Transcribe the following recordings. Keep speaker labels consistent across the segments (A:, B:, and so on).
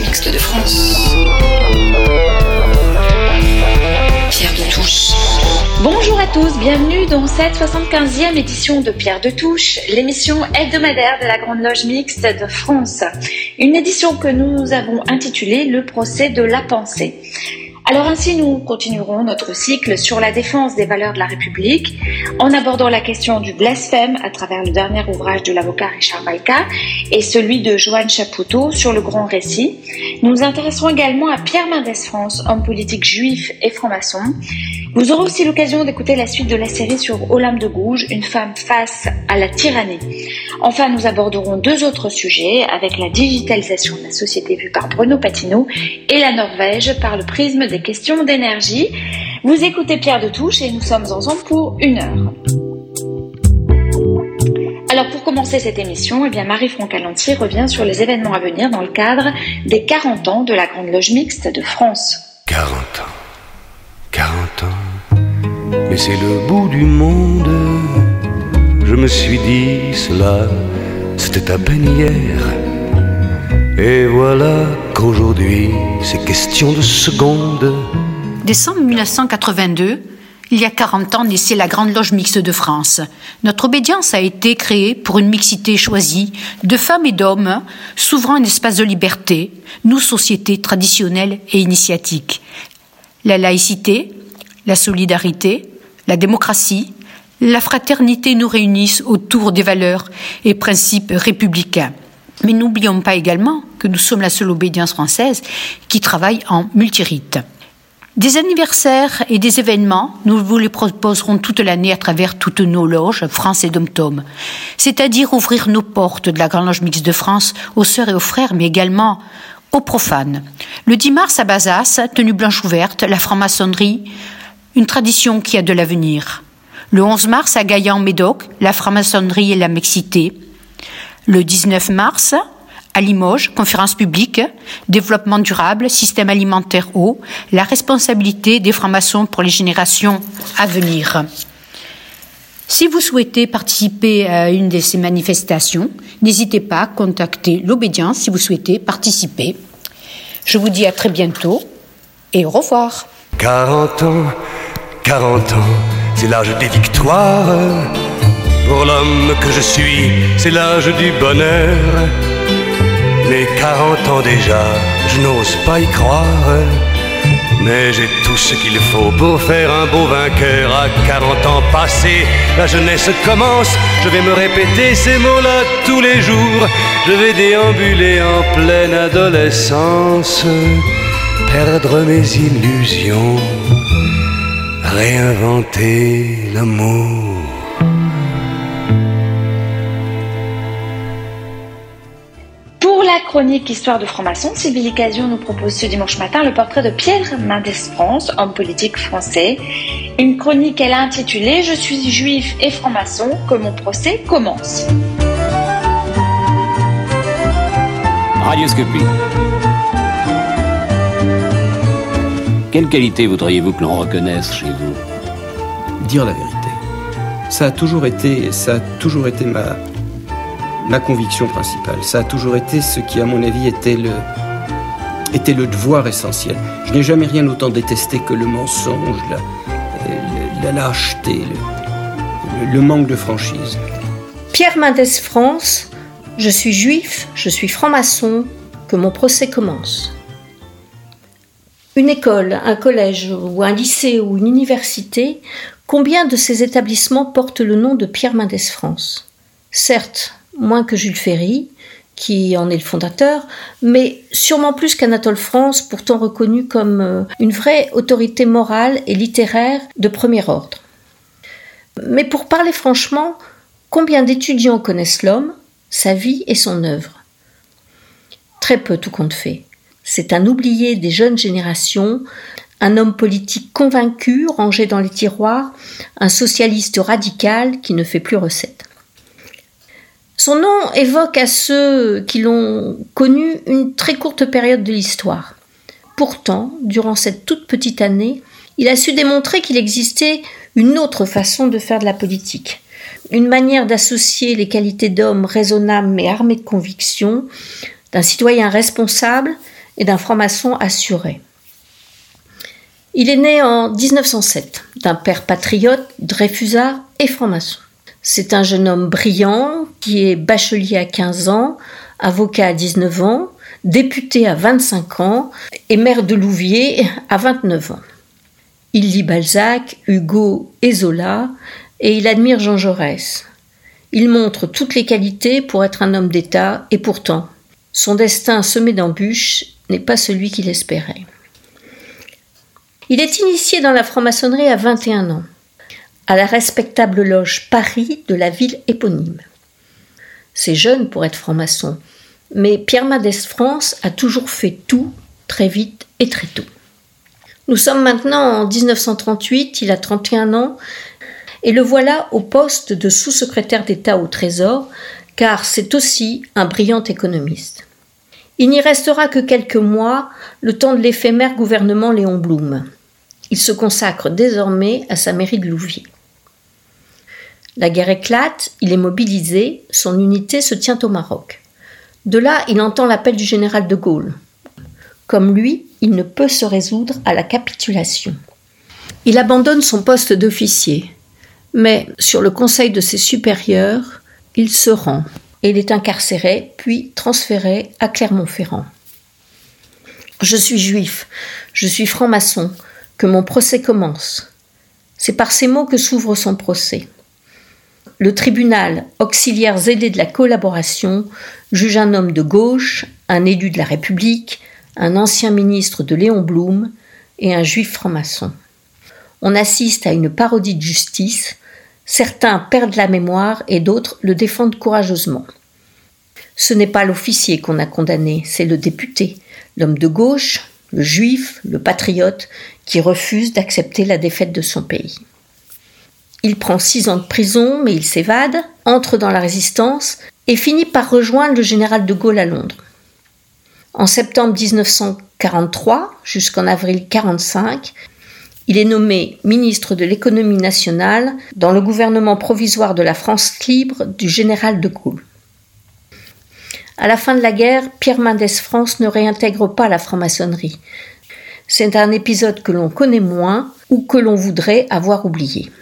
A: Mixte de France. Pierre de Touche.
B: Bonjour à tous, bienvenue dans cette 75e édition de Pierre de Touche, l'émission hebdomadaire de la Grande Loge Mixte de France. Une édition que nous avons intitulée Le procès de la pensée. Alors ainsi, nous continuerons notre cycle sur la défense des valeurs de la République en abordant la question du blasphème à travers le dernier ouvrage de l'avocat Richard Balka et celui de Joanne Chapoutot sur le grand récit. Nous nous intéresserons également à Pierre Mendès France, homme politique juif et franc-maçon. Vous aurez aussi l'occasion d'écouter la suite de la série sur Olympe de Gouges, une femme face à la tyrannie. Enfin, nous aborderons deux autres sujets avec la digitalisation de la société vue par Bruno Patino et la Norvège par le prisme des questions d'énergie. Vous écoutez Pierre de Touche et nous sommes ensemble pour une heure. Alors pour commencer cette émission, eh bien Marie Francalentier revient sur les événements à venir dans le cadre des 40 ans de la Grande Loge Mixte de France.
C: 40 ans. 40 ans. Mais c'est le bout du monde. Je me suis dit cela, c'était à peine hier. Et voilà qu'aujourd'hui, c'est question de secondes.
D: Décembre 1982, il y a 40 ans, naissait la Grande Loge Mixte de France. Notre obédience a été créée pour une mixité choisie de femmes et d'hommes, s'ouvrant un espace de liberté, nous, sociétés traditionnelles et initiatiques. La laïcité, la solidarité, la démocratie, la fraternité nous réunissent autour des valeurs et principes républicains. Mais n'oublions pas également que nous sommes la seule obédience française qui travaille en multirite. Des anniversaires et des événements, nous vous les proposerons toute l'année à travers toutes nos loges, France et Dom-Tom. C'est-à-dire ouvrir nos portes de la Grande Loge Mixte de France aux sœurs et aux frères, mais également aux profanes. Le 10 mars à Bazas, tenue blanche ouverte, la franc-maçonnerie, une tradition qui a de l'avenir. Le 11 mars à Gaillan-Médoc, la franc-maçonnerie et la mixité. Le 19 mars, à Limoges, conférence publique, développement durable, système alimentaire haut, la responsabilité des francs-maçons pour les générations à venir. Si vous souhaitez participer à une de ces manifestations, n'hésitez pas à contacter l'obédience si vous souhaitez participer. Je vous dis à très bientôt et au revoir.
C: 40 ans, 40 ans, c'est l'âge des victoires. Pour l'homme que je suis, c'est l'âge du bonheur. Mais 40 ans déjà, je n'ose pas y croire. Mais j'ai tout ce qu'il faut pour faire un beau vainqueur. À 40 ans passés, la jeunesse commence. Je vais me répéter ces mots-là tous les jours. Je vais déambuler en pleine adolescence, perdre mes illusions, réinventer l'amour.
B: Pour la chronique Histoire de franc-maçon, Sylvie Licasion nous propose ce dimanche matin le portrait de Pierre Mendès France, homme politique français. Une chronique qu'elle a intitulée Je suis juif et franc-maçon, que mon procès commence.
E: Radioscopie. Quelle qualité voudriez-vous que l'on reconnaisse chez vous?
F: Dire la vérité. Ça a toujours été, ça a toujours été ma, ma conviction principale. Ça a toujours été ce qui, à mon avis, était le, était le devoir essentiel. Je n'ai jamais rien autant détesté que le mensonge, la, la, la lâcheté, le, le, le manque de franchise.
G: Pierre Mendès France, je suis juif, je suis franc-maçon, que mon procès commence. Une école, un collège ou un lycée ou une université, combien de ces établissements portent le nom de Pierre Mendès France? Certes, moins que Jules Ferry, qui en est le fondateur, mais sûrement plus qu'Anatole France, pourtant reconnu comme une vraie autorité morale et littéraire de premier ordre. Mais pour parler franchement, combien d'étudiants connaissent l'homme, sa vie et son œuvre? Très peu tout compte fait. C'est un oublié des jeunes générations, un homme politique convaincu, rangé dans les tiroirs, un socialiste radical qui ne fait plus recette. Son nom évoque à ceux qui l'ont connu une très courte période de l'histoire. Pourtant, durant cette toute petite année, il a su démontrer qu'il existait une autre façon de faire de la politique, une manière d'associer les qualités d'homme raisonnable mais armé de conviction, d'un citoyen responsable et d'un franc-maçon assuré. Il est né en 1907 d'un père patriote, Dreyfusard et franc-maçon. C'est un jeune homme brillant qui est bachelier à 15 ans, avocat à 19 ans, député à 25 ans et maire de Louviers à 29 ans. Il lit Balzac, Hugo et Zola et il admire Jean Jaurès. Il montre toutes les qualités pour être un homme d'État et pourtant, son destin semé d'embûches n'est pas celui qu'il espérait. Il est initié dans la franc-maçonnerie à 21 ans, à la respectable loge Paris de la ville éponyme. C'est jeune pour être franc-maçon, mais Pierre Madès France a toujours fait tout très vite et très tôt. Nous sommes maintenant en 1938, il a 31 ans, et le voilà au poste de sous-secrétaire d'État au Trésor, car c'est aussi un brillant économiste. Il n'y restera que quelques mois, le temps de l'éphémère gouvernement Léon Blum. Il se consacre désormais à sa mairie de Louviers. La guerre éclate, il est mobilisé, son unité se tient au Maroc. De là, il entend l'appel du général de Gaulle. Comme lui, il ne peut se résoudre à la capitulation. Il abandonne son poste d'officier, mais sur le conseil de ses supérieurs, il se rend et il est incarcéré, puis transféré à Clermont-Ferrand. Je suis juif, je suis franc-maçon, que mon procès commence. C'est par ces mots que s'ouvre son procès. Le tribunal, auxiliaire zélé de la collaboration, juge un homme de gauche, un élu de la République, un ancien ministre de Léon Blum et un juif franc-maçon. On assiste à une parodie de justice Certains perdent la mémoire et d'autres le défendent courageusement. Ce n'est pas l'officier qu'on a condamné, c'est le député, l'homme de gauche, le juif, le patriote, qui refuse d'accepter la défaite de son pays. Il prend six ans de prison, mais il s'évade, entre dans la résistance et finit par rejoindre le général de Gaulle à Londres. En septembre 1943 jusqu'en avril 1945, il est nommé ministre de l'économie nationale dans le gouvernement provisoire de la France libre du général de Gaulle. À la fin de la guerre, Pierre Mendès France ne réintègre pas la franc-maçonnerie. C'est un épisode que l'on connaît moins ou que l'on voudrait avoir oublié.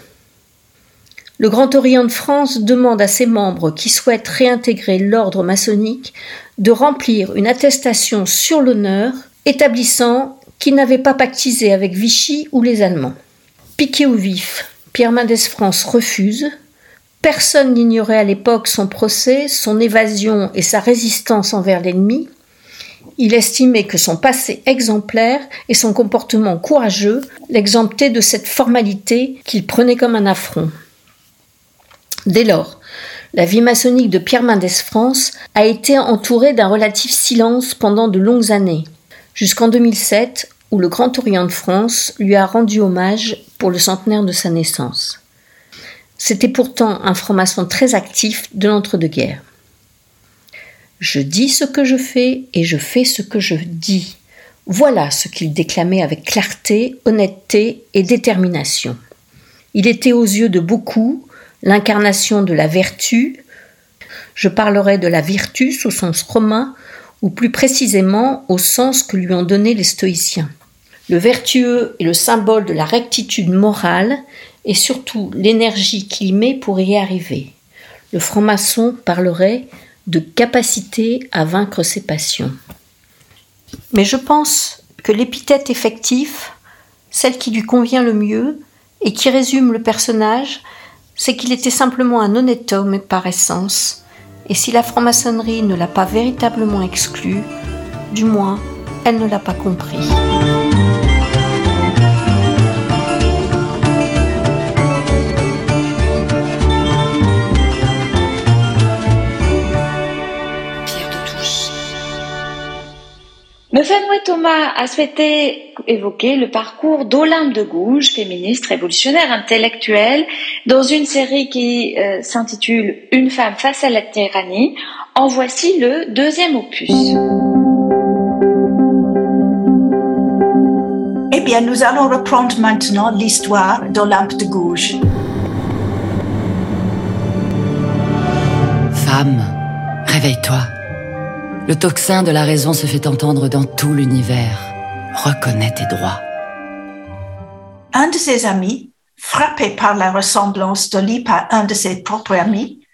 G: Le Grand Orient de France demande à ses membres qui souhaitent réintégrer l'ordre maçonnique de remplir une attestation sur l'honneur établissant qui n'avait pas pactisé avec Vichy ou les Allemands. Piqué au vif, Pierre Mendès France refuse. Personne n'ignorait à l'époque son procès, son évasion et sa résistance envers l'ennemi. Il estimait que son passé exemplaire et son comportement courageux l'exemptaient de cette formalité qu'il prenait comme un affront. Dès lors, la vie maçonnique de Pierre Mendès France a été entourée d'un relatif silence pendant de longues années jusqu'en 2007 où le Grand Orient de France lui a rendu hommage pour le centenaire de sa naissance. C'était pourtant un franc-maçon très actif de l'entre-deux-guerres. Je dis ce que je fais et je fais ce que je dis. Voilà ce qu'il déclamait avec clarté, honnêteté et détermination. Il était aux yeux de beaucoup l'incarnation de la vertu. Je parlerai de la virtus au sens romain ou plus précisément au sens que lui ont donné les stoïciens. Le vertueux est le symbole de la rectitude morale et surtout l'énergie qu'il met pour y arriver. Le franc-maçon parlerait capacité à vaincre ses passions. Mais je pense que l'épithète effectif, celle qui lui convient le mieux et qui résume le personnage, c'est qu'il était simplement un honnête homme par essence, et si la franc-maçonnerie ne l'a pas véritablement exclu, du moins, elle ne l'a pas compris.
B: Benoît Thomas a souhaité évoquer le parcours d'Olympe de Gouges, féministe, révolutionnaire, intellectuelle, dans une série qui euh, s'intitule Une femme face à la tyrannie. En voici le deuxième opus.
H: Eh bien, nous allons reprendre maintenant l'histoire d'Olympe de Gouges.
I: Femme, réveille-toi. Le tocsin de la raison se fait entendre dans tout l'univers. Reconnais tes droits.
H: Un de ses amis, frappé par la ressemblance d'Olympe à un de ses propres amis,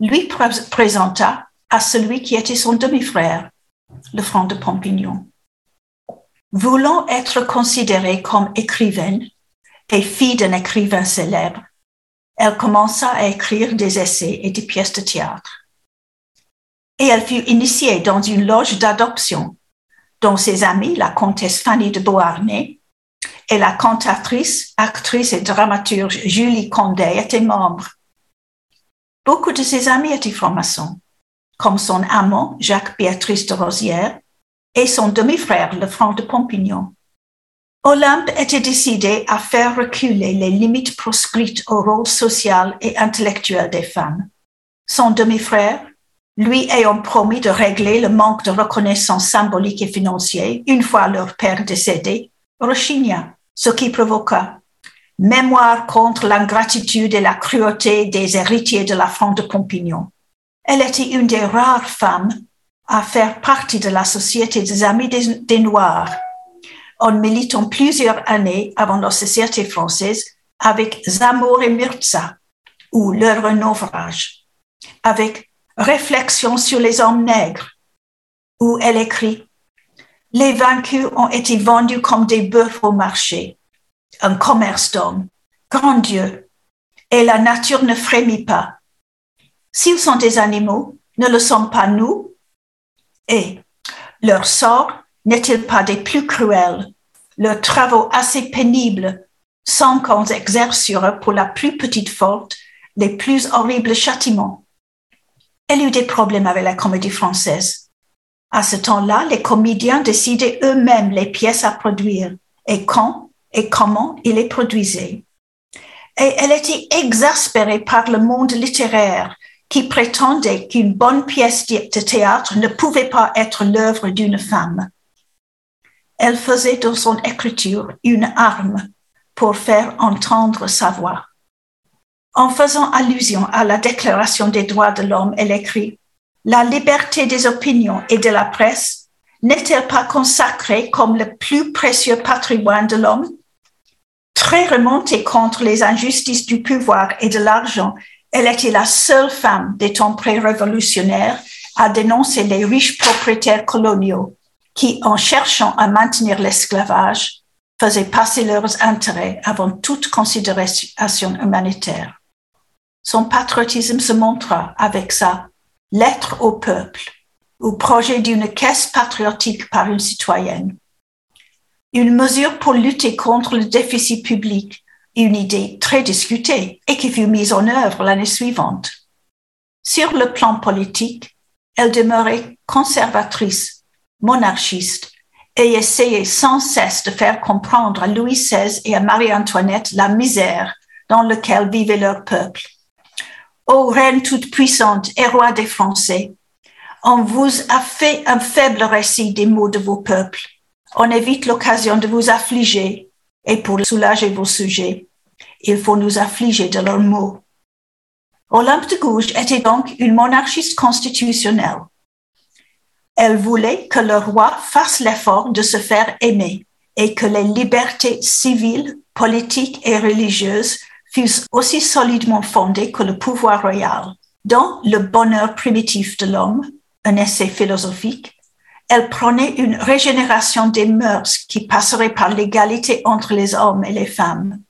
H: lui pr- présenta à celui qui était son demi-frère, le franc de Pompignan. Voulant être considérée comme écrivaine et fille d'un écrivain célèbre, elle commença à écrire des essais et des pièces de théâtre. Et elle fut initiée dans une loge d'adoption dont ses amis, la comtesse Fanny de Beauharnais et la cantatrice, actrice et dramaturge Julie Condé étaient membres. Beaucoup de ses amis étaient francs-maçons, comme son amant Jacques-Béatrice de Rosière et son demi-frère, le franc de Pompignan. Olympe était décidé à faire reculer les limites proscrites au rôle social et intellectuel des femmes. Son demi-frère, lui ayant promis de régler le manque de reconnaissance symbolique et financier une fois leur père décédé, rechigna, ce qui provoqua Mémoire contre l'ingratitude et la cruauté des héritiers de la Franc de Pompignan. Elle était une des rares femmes à faire partie de la Société des Amis des, Noirs en militant plusieurs années avant la Société française avec Zamor et Mirza, ou leur naufrage, avec Réflexion sur les hommes nègres, où elle écrit Les vaincus ont été vendus comme des bœufs au marché, un commerce d'hommes, grand Dieu, et la nature ne frémit pas. S'ils sont des animaux, ne le sont pas nous, et leur sort n'est-il pas des plus cruels, leurs travaux assez pénibles, sans qu'on exerce sur eux pour la plus petite faute les plus horribles châtiments? Elle eut des problèmes avec la comédie française. À ce temps-là, les comédiens décidaient eux-mêmes les pièces à produire et quand et comment ils les produisaient. Et elle était exaspérée par le monde littéraire qui prétendait qu'une bonne pièce de théâtre ne pouvait pas être l'œuvre d'une femme. Elle faisait de son écriture une arme pour faire entendre sa voix. En faisant allusion à la Déclaration des droits de l'homme, elle écrit La liberté des opinions et de la presse n'est-elle pas consacrée comme le plus précieux patrimoine de l'homme? Très remontée contre les injustices du pouvoir et de l'argent, elle était la seule femme des temps pré-révolutionnaires à dénoncer les riches propriétaires coloniaux qui, en cherchant à maintenir l'esclavage, faisaient passer leurs intérêts avant toute considération humanitaire. Son patriotisme se montra avec sa lettre au peuple ou projet d'une caisse patriotique par une citoyenne. Une mesure pour lutter contre le déficit public, une idée très discutée et qui fut mise en œuvre l'année suivante. Sur le plan politique, elle demeurait conservatrice, monarchiste et essayait sans cesse de faire comprendre à Louis XVI et à Marie-Antoinette la misère dans laquelle vivait leur peuple. Ô reine toute puissante et roi des Français, on vous a fait un faible récit des maux de vos peuples. On évite l'occasion de vous affliger et pour soulager vos sujets, il faut nous affliger de leurs maux. Olympe de Gouges était donc une monarchiste constitutionnelle. Elle voulait que le roi fasse l'effort de se faire aimer et que les libertés civiles, politiques et religieuses fussent aussi solidement fondées que le pouvoir royal. Dans Le bonheur primitif de l'homme, un essai philosophique, elle prônait une régénération des mœurs qui passerait par l'égalité entre les hommes et les femmes.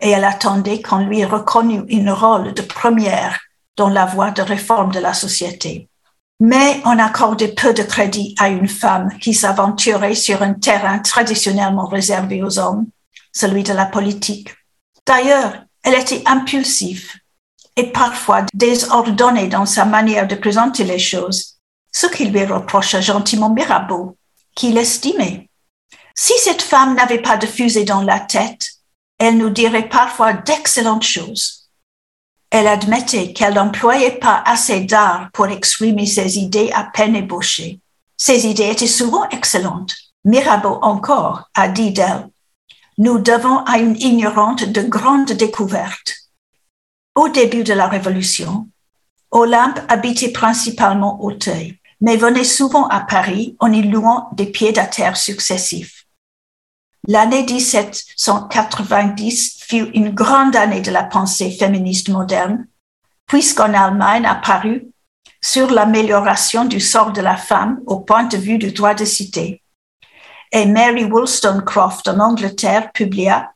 H: Et elle attendait qu'on lui reconnût un rôle de première dans la voie de réforme de la société. Mais on accordait peu de crédit à une femme qui s'aventurait sur un terrain traditionnellement réservé aux hommes, celui de la politique. D'ailleurs, elle était impulsive et parfois désordonnée dans sa manière de présenter les choses, ce qui lui reprocha gentiment Mirabeau, qu'il estimait. Si cette femme n'avait pas de fusée dans la tête, elle nous dirait parfois d'excellentes choses. Elle admettait qu'elle n'employait pas assez d'art pour exprimer ses idées à peine ébauchées. Ses idées étaient souvent excellentes. Mirabeau encore a dit d'elle, nous devons à une ignorante de grandes découvertes. Au début de la Révolution, Olympe habitait principalement Auteuil. mais venait souvent à Paris en y louant des pieds à terre successifs. L'année 1790 fut une grande année de la pensée féministe moderne, puisqu'en Allemagne apparut sur l'amélioration du sort de la femme au point de vue du droit de cité. Et Mary Wollstonecraft en Angleterre publia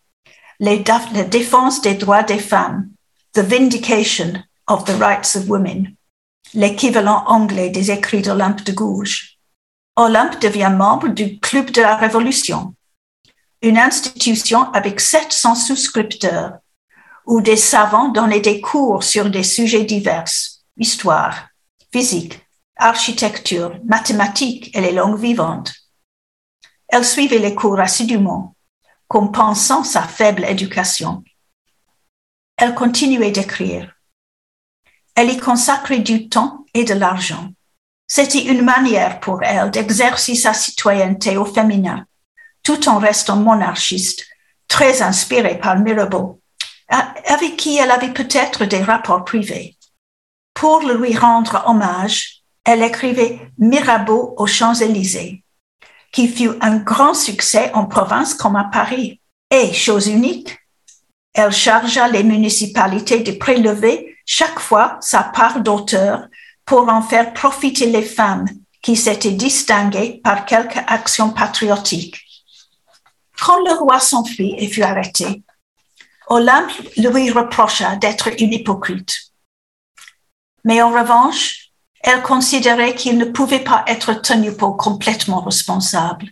H: Les, La défense des droits des femmes, The Vindication of the Rights of Women, l'équivalent anglais des écrits d'Olympe de Gouges. Olympe devient membre du Club de la Révolution, une institution avec 700 souscripteurs, où des savants donnaient des cours sur des sujets divers, histoire, physique, architecture, mathématiques et les langues vivantes. Elle suivait les cours assidûment, compensant sa faible éducation. Elle continuait d'écrire. Elle y consacrait du temps et de l'argent. C'était une manière pour elle d'exercer sa citoyenneté au féminin, tout en restant monarchiste, très inspirée par Mirabeau, avec qui elle avait peut-être des rapports privés. Pour lui rendre hommage, elle écrivait Mirabeau aux Champs-Élysées, qui fut un grand succès en province comme à Paris. Et, chose unique, elle chargea les municipalités de prélever chaque fois sa part d'auteur pour en faire profiter les femmes qui s'étaient distinguées par quelque action patriotique. Quand le roi s'enfuit et fut arrêté, Olympe lui reprocha d'être une hypocrite. Mais en revanche, elle considérait qu'il ne pouvait pas être tenu pour complètement responsable.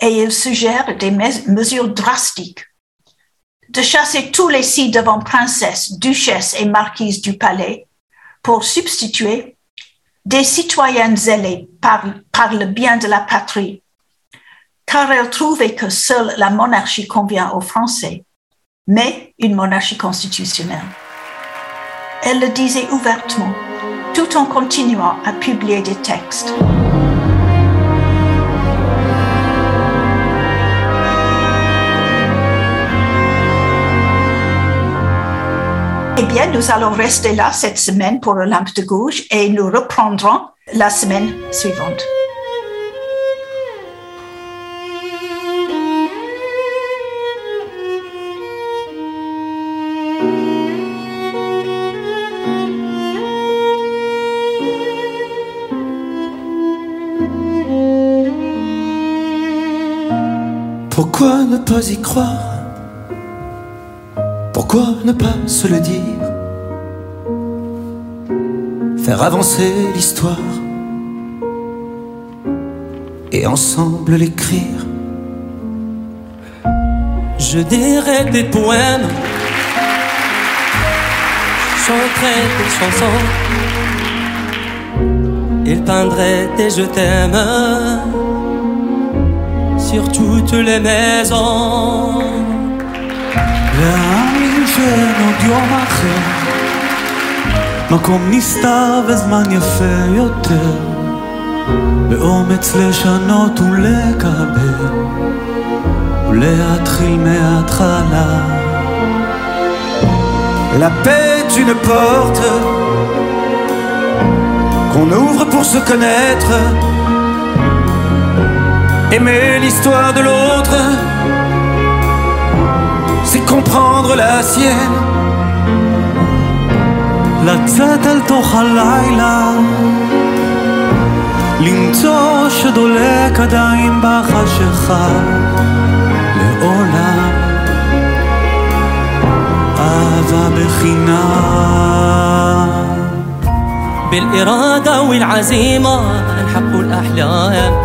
H: Et il suggère des mesures drastiques de chasser tous les ci devant princesses, duchesses et marquises du palais pour substituer des citoyennes zélées par le bien de la patrie, car elle trouvait que seule la monarchie convient aux Français, mais une monarchie constitutionnelle. Elle le disait ouvertement, tout en continuant à publier des textes. Eh bien, nous allons rester là cette semaine pour Olympe de Gouges et nous reprendrons la semaine suivante.
J: Pourquoi ne pas y croire? Pourquoi ne pas se le dire? Faire avancer l'histoire et ensemble l'écrire.
K: Je dirais des poèmes, chanterais des chansons, il peindrait des je t'aime sur toutes les maisons.
J: להאמין שאין עוד יום אחר, מקום נסתר וזמן יפה יותר, באומץ לשנות ולקבל, ולהתחיל מההתחלה. La paix est une porte qu'on ouvre pour se connaître, aimer l'histoire de l'autre c'est comprendre la sienne. לצאת אל תוך הלילה, למצוא שדולק עדיין בחשיכה, לעולם אהבה בחינם.
K: بالإرادة والعزيمة نحقق الأحلام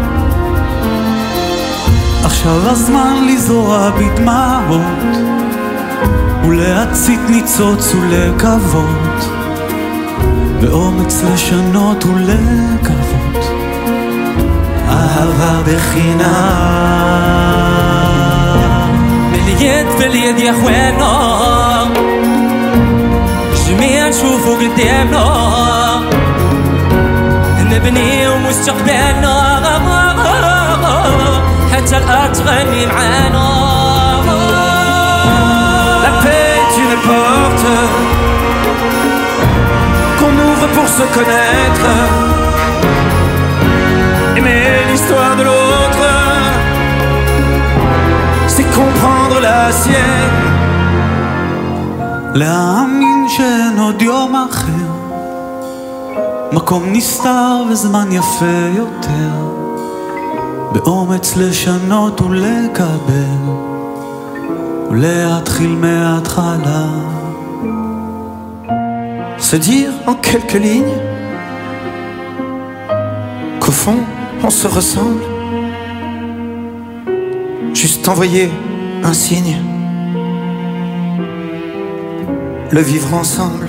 J: עכשיו הזמן לזרוע בדמעות ולהצית ניצוץ ולקוות באומץ לשנות ולקוות אהבה בחינם.
K: باليد باليد يا اخوانا جميع نشوفوا قدامنا نبني مستقبلنا حتى الارض تغني معانا
J: La paix est une porte qu'on ouvre pour se connaître. Aimer l'histoire de l'autre, c'est comprendre la sienne.
L: להאמין שאין עוד יום אחר, מקום נסתר וזמן יפה יותר, באומץ לשנות ולקבל, ולהתחיל מההתחלה.
J: Se dire en quelques lignes qu'au fond on se ressemble. Juste envoyer un signe. Le vivre ensemble.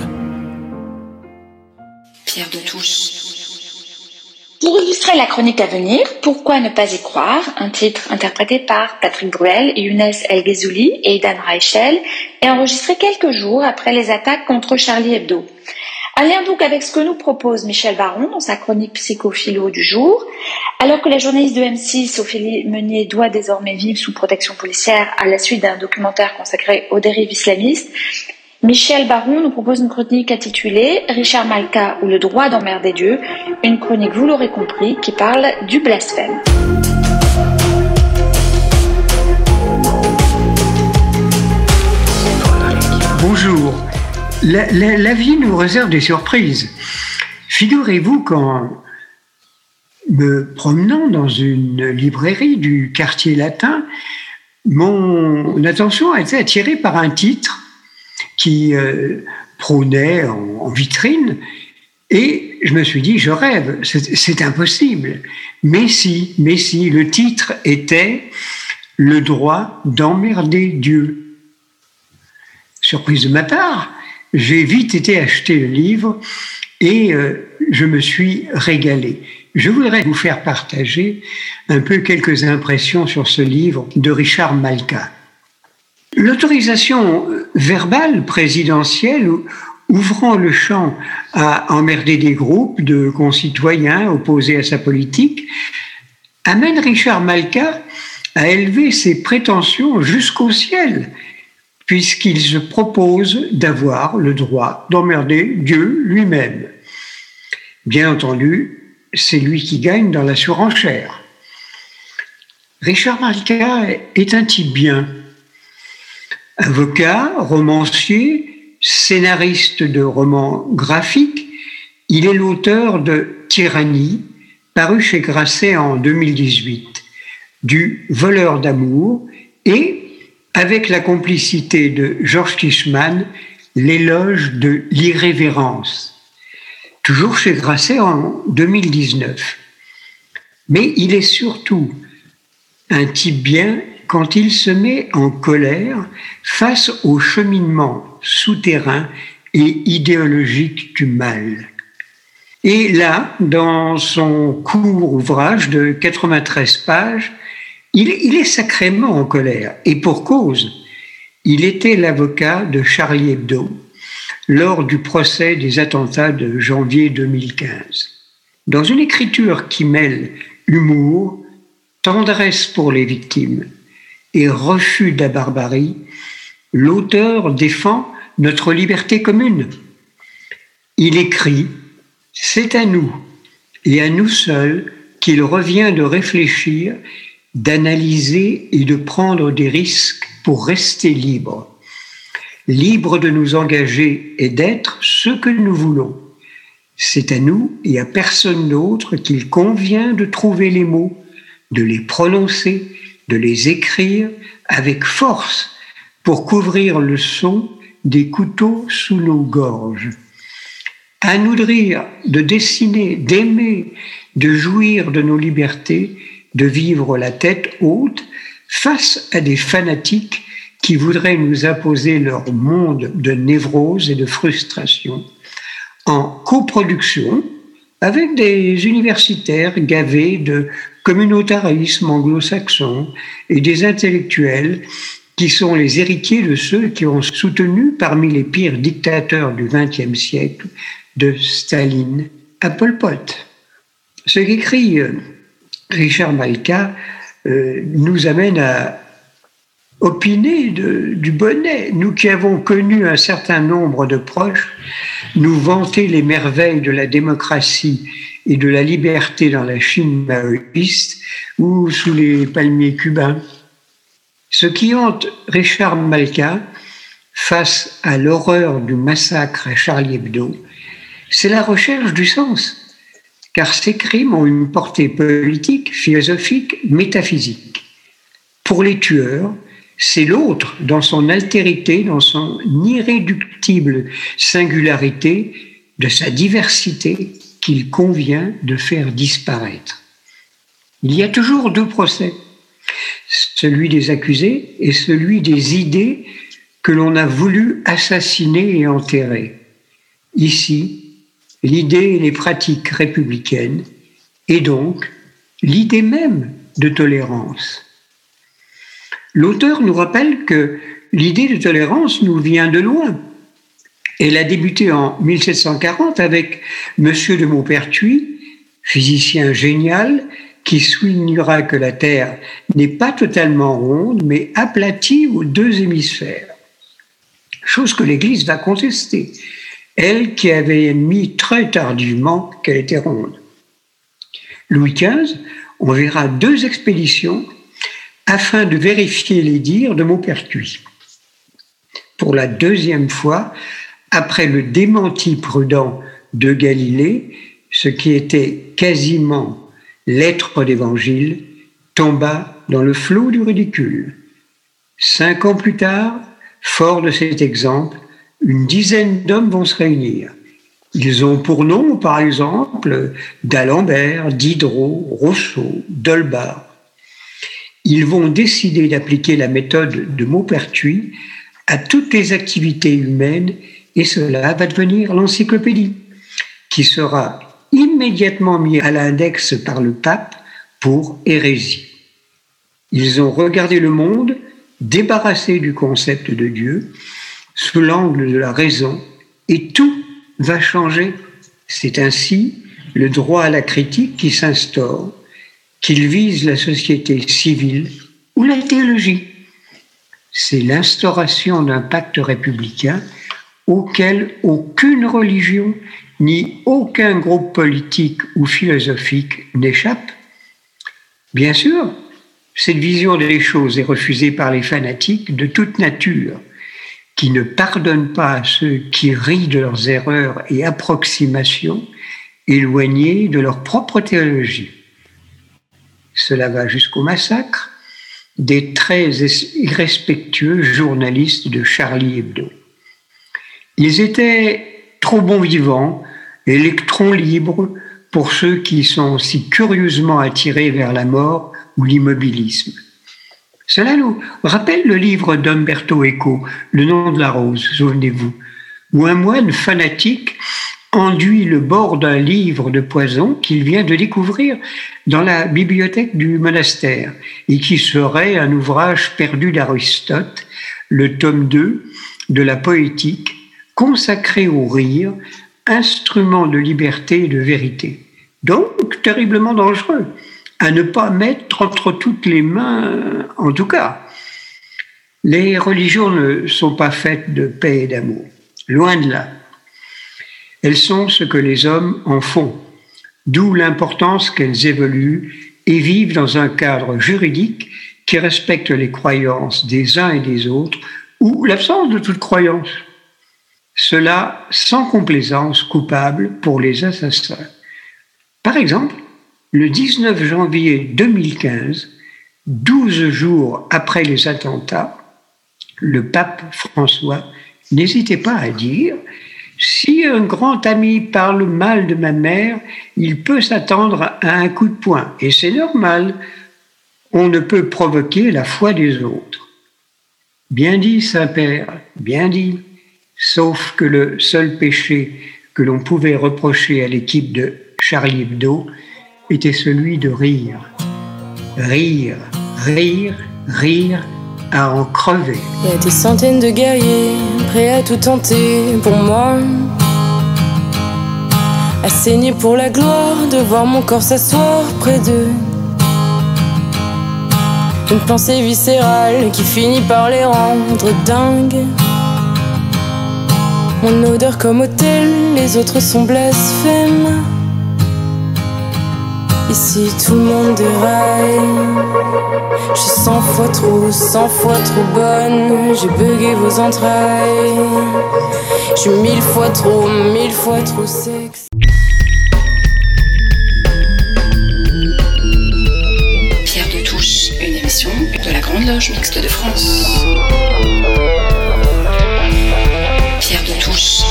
A: Pierre de Touche.
B: Pour illustrer la chronique à venir, Pourquoi ne pas y croire? Un titre interprété par Patrick Bruel, Younes El Ghezouli et Dan Reichel et enregistré quelques jours après les attaques contre Charlie Hebdo. Un lien donc avec ce que nous propose Michel Baron dans sa chronique psychophilo du jour. Alors que la journaliste de M6, Ophélie Meunier, doit désormais vivre sous protection policière à la suite d'un documentaire consacré aux dérives islamistes, Michel Baron nous propose une chronique intitulée Richard Malka ou le droit d'emmerder Dieu, une chronique, vous l'aurez compris, qui parle du blasphème.
M: Bonjour. La, vie nous réserve des surprises. Figurez-vous qu'en me promenant dans une librairie du quartier latin, mon attention a été attirée par un titre qui euh, prônait en, vitrine et je me suis dit, je rêve, c'est c'est impossible. Mais si, mais si, le titre était Le droit d'emmerder Dieu. Surprise de ma part, j'ai vite été acheter le livre et euh, je me suis régalé. Je voudrais vous faire partager un peu quelques impressions sur ce livre de Richard Malka. L'autorisation verbale présidentielle ou- ouvrant le champ à emmerder des groupes de concitoyens opposés à sa politique amène Richard Malka à élever ses prétentions jusqu'au ciel, puisqu'il se propose d'avoir le droit d'emmerder Dieu lui-même. Bien entendu, c'est lui qui gagne dans la surenchère. Richard Malka est un type bien. Avocat, romancier, scénariste de romans graphiques, il est l'auteur de Tyrannie, paru chez Grasset en 2018, du Voleur d'amour et, avec la complicité de Georges Kishman, l'éloge de l'irrévérence, toujours chez Grasset en 2019. Mais il est surtout un type bien quand il se met en colère face au cheminement souterrain et idéologique du mal. Et là, dans son court ouvrage de 93 pages, il, est sacrément en colère, et pour cause. Il était l'avocat de Charlie Hebdo lors du procès des attentats de janvier 2015. Dans une écriture qui mêle humour, tendresse pour les victimes et refus de la barbarie, l'auteur défend notre liberté commune. Il écrit C'est à nous et à nous seuls qu'il revient de réfléchir, d'analyser et de prendre des risques pour rester libres. Libres de nous engager et d'être ce que nous voulons. C'est à nous et à personne d'autre qu'il convient de trouver les mots, de les prononcer, de les écrire avec force pour couvrir le son des couteaux sous nos gorges. À nous de rire, de dessiner, d'aimer, de jouir de nos libertés, de vivre la tête haute face à des fanatiques qui voudraient nous imposer leur monde de névrose et de frustration, en coproduction avec des universitaires gavés de communautarisme anglo-saxon et des intellectuels qui sont les héritiers de ceux qui ont soutenu parmi les pires dictateurs du XXe siècle, de Staline à Pol Pot. Ce qu'écrit euh, Richard Malka euh, nous amène à opiner du bonnet. Nous qui avons connu un certain nombre de proches, nous vanter les merveilles de la démocratie et de la liberté dans la Chine maoïste ou sous les palmiers cubains. Ce qui hante Richard Malka face à l'horreur du massacre à Charlie Hebdo, c'est la recherche du sens, car ces crimes ont une portée politique, philosophique, métaphysique. Pour les tueurs, c'est l'autre dans son altérité, dans son irréductible singularité, de sa diversité qu'il convient de faire disparaître. Il y a toujours deux procès, celui des accusés et celui des idées que l'on a voulu assassiner et enterrer. Ici, l'idée et les pratiques républicaines, et donc l'idée même de tolérance. L'auteur nous rappelle que l'idée de tolérance nous vient de loin. Elle a débuté en 1740 avec Monsieur de Maupertuis, physicien génial, qui soulignera que la Terre n'est pas totalement ronde, mais aplatie aux deux hémisphères. Chose que l'Église va contester, elle qui avait admis très tardivement qu'elle était ronde. Louis XV, on verra deux expéditions afin de vérifier les dires de Maupertuis. Pour la deuxième fois, après le démenti prudent de Galilée, ce qui était quasiment l'être d'évangile tomba dans le flot du ridicule. Cinq ans plus tard, fort de cet exemple, une dizaine d'hommes vont se réunir. Ils ont pour nom, par exemple, d'Alembert, Diderot, Rousseau, Dolbar, ils vont décider d'appliquer la méthode de Maupertuis à toutes les activités humaines et cela va devenir l'encyclopédie qui sera immédiatement mis à l'index par le pape pour hérésie. Ils ont regardé le monde débarrassé du concept de Dieu sous l'angle de la raison et tout va changer. C'est ainsi le droit à la critique qui s'instaure qu'il vise la société civile ou la théologie. C'est l'instauration d'un pacte républicain auquel aucune religion ni aucun groupe politique ou philosophique n'échappe. Bien sûr, cette vision des choses est refusée par les fanatiques de toute nature, qui ne pardonnent pas à ceux qui rient de leurs erreurs et approximations éloignées de leur propre théologie. Cela va jusqu'au massacre des très irrespectueux journalistes de Charlie Hebdo. Ils étaient trop bons vivants, électrons libres pour ceux qui sont si curieusement attirés vers la mort ou l'immobilisme. Cela nous rappelle le livre d'Umberto Eco, Le nom de la rose, souvenez-vous, où un moine fanatique enduit le bord d'un livre de poison qu'il vient de découvrir dans la bibliothèque du monastère et qui serait un ouvrage perdu d'Aristote, le tome 2 de la poétique, consacré au rire, instrument de liberté et de vérité. Donc terriblement dangereux, à ne pas mettre entre toutes les mains, en tout cas. Les religions ne sont pas faites de paix et d'amour, loin de là. Elles sont ce que les hommes en font, d'où l'importance qu'elles évoluent et vivent dans un cadre juridique qui respecte les croyances des uns et des autres ou l'absence de toute croyance. Cela sans complaisance coupable pour les assassins. Par exemple, le 19 janvier 2015, 12 jours après les attentats, le pape François n'hésitait pas à dire si un grand ami parle mal de ma mère, il peut s'attendre à un coup de poing, et c'est normal. On ne peut provoquer la foi des autres. Bien dit, Saint-Père, bien dit. Sauf que le seul péché que l'on pouvait reprocher à l'équipe de Charlie Hebdo était celui de rire. Rire, rire, rire
N: Il y a des centaines de guerriers prêts à tout tenter pour moi. À saigner pour la gloire de voir mon corps s'asseoir près d'eux. Une pensée viscérale qui finit par les rendre dingues. Mon odeur comme hôtel, les autres sont blasphèmes. Ici tout le monde déraille. Je suis cent fois trop, cent fois trop bonne. J'ai bugué vos entrailles. Je suis mille fois trop, mille fois trop sexe.
A: Pierre de Touche, une émission de la Grande Loge Mixte de France. Pierre de Touche.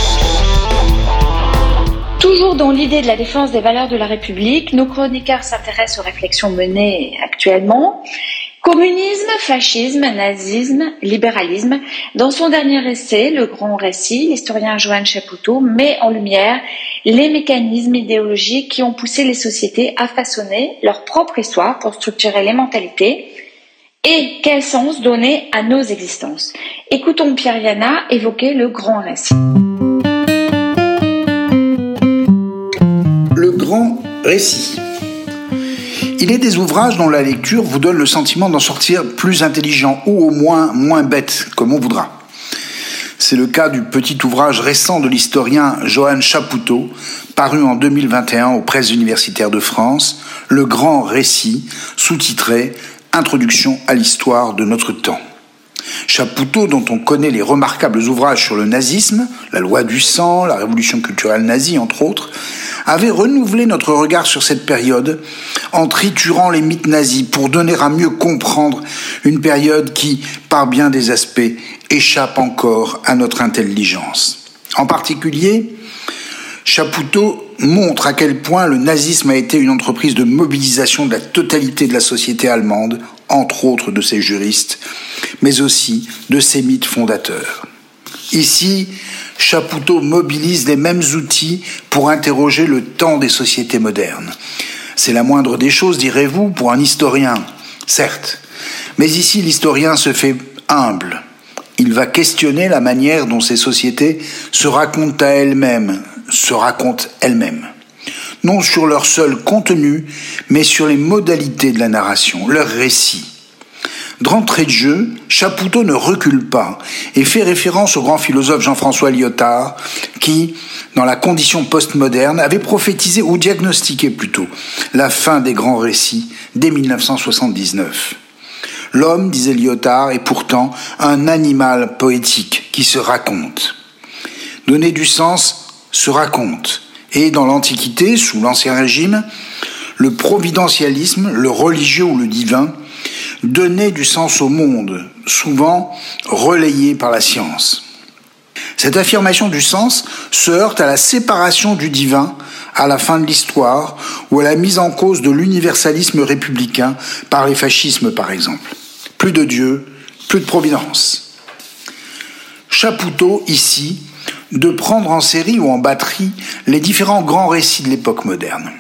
B: Toujours dans l'idée de la défense des valeurs de la République, nos chroniqueurs s'intéressent aux réflexions menées actuellement. Communisme, fascisme, nazisme, libéralisme. Dans son dernier essai, Le Grand Récit, l'historien Joanne Chapoutot met en lumière les mécanismes idéologiques qui ont poussé les sociétés à façonner leur propre histoire pour structurer les mentalités et quel sens donner à nos existences? Écoutons Pierre Yana évoquer le Grand Récit.
O: Le Grand Récit. Il est des ouvrages dont la lecture vous donne le sentiment d'en sortir plus intelligent ou au moins moins bête, comme on voudra. C'est le cas du petit ouvrage récent de l'historien Johan Chapoutot, paru en 2021 aux presses universitaires de France, Le Grand Récit, sous-titré Introduction à l'histoire de notre temps. Chapoutot, dont on connaît les remarquables ouvrages sur le nazisme, la loi du sang, la révolution culturelle nazie, entre autres, avait renouvelé notre regard sur cette période en triturant les mythes nazis pour donner à mieux comprendre une période qui, par bien des aspects, échappe encore à notre intelligence. En particulier, Chapoutot montre à quel point le nazisme a été une entreprise de mobilisation de la totalité de la société allemande, entre autres de ses juristes, mais aussi de ses mythes fondateurs. Ici, Chapoutot mobilise les mêmes outils pour interroger le temps des sociétés modernes. C'est la moindre des choses, direz-vous, pour un historien, certes. Mais ici, l'historien se fait humble. Il va questionner la manière dont ces sociétés se racontent à elles-mêmes, se racontent elles-mêmes. Non sur leur seul contenu, mais sur les modalités de la narration, leur récit. D'entrée de jeu, Chapoutot ne recule pas et fait référence au grand philosophe Jean-François Lyotard qui, dans la condition postmoderne, avait prophétisé ou diagnostiqué plutôt la fin des grands récits dès 1979. L'homme, disait Lyotard, est pourtant un animal poétique qui se raconte. Donner du sens se raconte. Et dans l'Antiquité, sous l'Ancien Régime, le providentialisme, le religieux ou le divin, donnait du sens au monde, souvent relayé par la science. Cette affirmation du sens se heurte à la séparation du divin à la fin de l'histoire ou à la mise en cause de l'universalisme républicain par les fascismes par exemple. Plus de Dieu, plus de providence. Chapoutot ici de prendre en série ou en batterie les différents grands récits de l'époque moderne.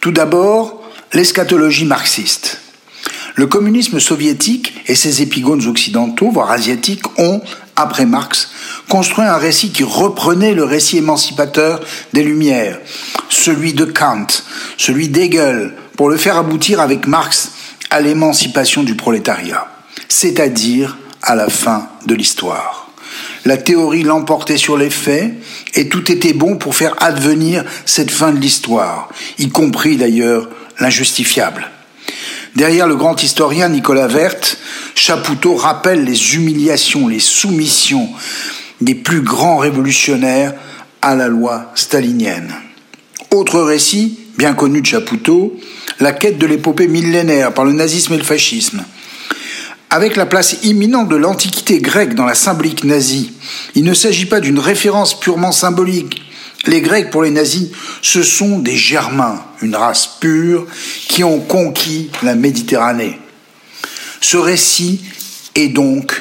O: Tout d'abord, l'eschatologie marxiste. Le communisme soviétique et ses épigones occidentaux, voire asiatiques, ont, après Marx, construit un récit qui reprenait le récit émancipateur des Lumières, celui de Kant, celui d'Hegel, pour le faire aboutir avec Marx à l'émancipation du prolétariat, c'est-à-dire à la fin de l'histoire. La théorie l'emportait sur les faits et tout était bon pour faire advenir cette fin de l'histoire, y compris d'ailleurs l'injustifiable. Derrière le grand historien Nicolas Vert, Chapoutot rappelle les humiliations, les soumissions des plus grands révolutionnaires à la loi stalinienne. Autre récit, bien connu de Chapoutot, la quête de l'épopée millénaire par le nazisme et le fascisme. Avec la place imminente de l'Antiquité grecque dans la symbolique nazie, il ne s'agit pas d'une référence purement symbolique. Les Grecs, pour les nazis, ce sont des Germains, une race pure, qui ont conquis la Méditerranée. Ce récit est donc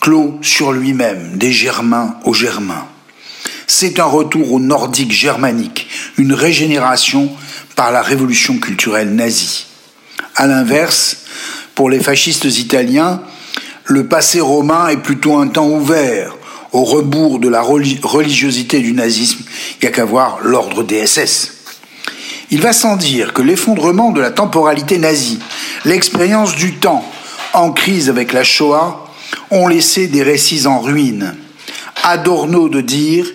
O: clos sur lui-même, des Germains aux Germains. C'est un retour au nordique germanique, une régénération par la révolution culturelle nazie. À l'inverse, pour les fascistes italiens, le passé romain est plutôt un temps ouvert, au rebours de la religiosité du nazisme, il n'y a qu'à voir l'ordre des SS. Il va sans dire que l'effondrement de la temporalité nazie, l'expérience du temps en crise avec la Shoah, ont laissé des récits en ruine. Adorno de dire